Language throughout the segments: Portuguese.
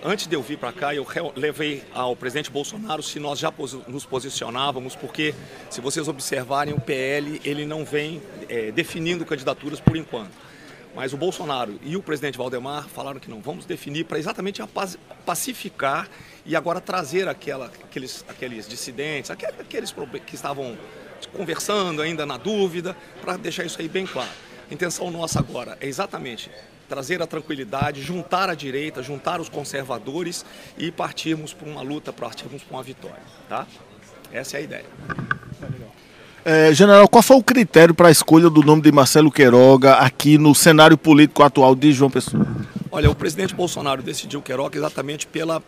Antes de eu vir para cá, eu levei ao presidente Bolsonaro se nós já nos posicionávamos, porque se vocês observarem, o PL ele não vem é, definindo candidaturas por enquanto. Mas o Bolsonaro e o presidente Valdemar falaram que não, vamos definir para exatamente pacificar e agora trazer aquela, aqueles, aqueles dissidentes, aqueles que estavam conversando ainda na dúvida, para deixar isso aí bem claro. A intenção nossa agora é exatamente trazer a tranquilidade, juntar a direita, juntar os conservadores e partirmos para uma luta, partirmos para uma vitória. Tá? Essa é a ideia. É, general, qual foi o critério para a escolha do nome de Marcelo Queiroga aqui no cenário político atual de João Pessoa? Olha, o presidente Bolsonaro decidiu Queiroga exatamente pela,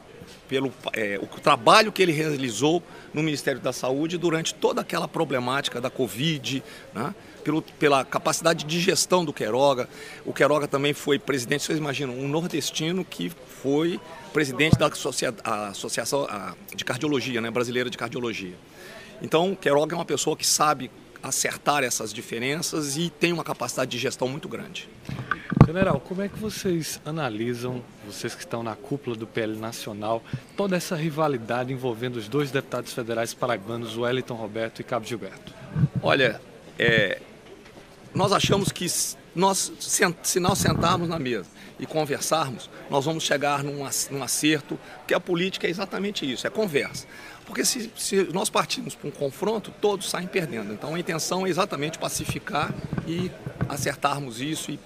pelo é, o trabalho que ele realizou no Ministério da Saúde durante toda aquela problemática da Covid, né? pelo, pela capacidade de gestão do Queiroga. O Queiroga também foi presidente, vocês imaginam, um nordestino que foi presidente da Associação de Cardiologia, né, brasileira de Cardiologia. Então, Queiroga é uma pessoa que sabe acertar essas diferenças e tem uma capacidade de gestão muito grande. General, como é que vocês analisam, vocês que estão na cúpula do PL Nacional, toda essa rivalidade envolvendo os dois deputados federais paraibanos, Wellington Roberto e Cabo Gilberto? Olha, é, nós achamos que nós, se nós sentarmos na mesa e conversarmos, nós vamos chegar num, acerto, porque a política é exatamente isso, é conversa. Porque se, se nós partirmos para um confronto, todos saem perdendo. Então a intenção é exatamente pacificar e acertarmos isso e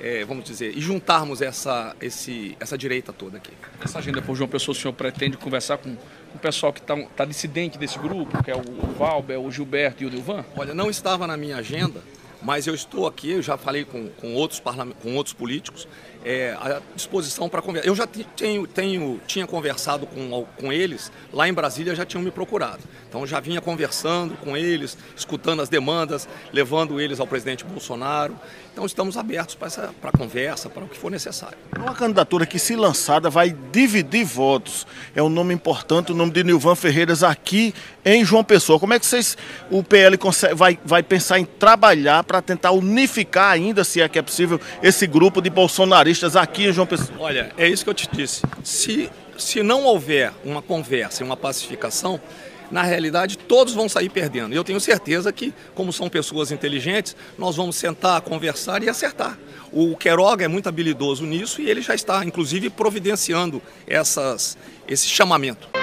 é, vamos dizer, e juntarmos essa, esse, essa direita toda aqui. Essa agenda por João Pessoa, o senhor pretende conversar com o pessoal que está tá dissidente desse grupo, que é o, o Valber, o Gilberto e o Dilvan? Olha, não estava na minha agenda, mas eu estou aqui, eu já falei com, com, outros, com outros políticos, é, à disposição para conversar. Eu já tenho, tenho, tinha conversado com, com eles, lá em Brasília já tinham me procurado. Então já vinha conversando com eles, escutando as demandas, levando eles ao presidente Bolsonaro. Então estamos abertos para para conversa, para o que for necessário. Uma candidatura que, se lançada, vai dividir votos. É um nome importante, o nome de Nilvan Ferreiras aqui em João Pessoa. Como é que vocês, o PL consegue, vai, vai pensar em trabalhar para tentar unificar ainda, se é que é possível, esse grupo de bolsonaristas aqui João Pessoa? Olha, é isso que eu te disse. Se, se não houver uma conversa e uma pacificação, na realidade todos vão sair perdendo. E eu tenho certeza que, como são pessoas inteligentes, nós vamos sentar, conversar e acertar. O Queiroga é muito habilidoso nisso e ele já está, inclusive, providenciando essas, esse chamamento.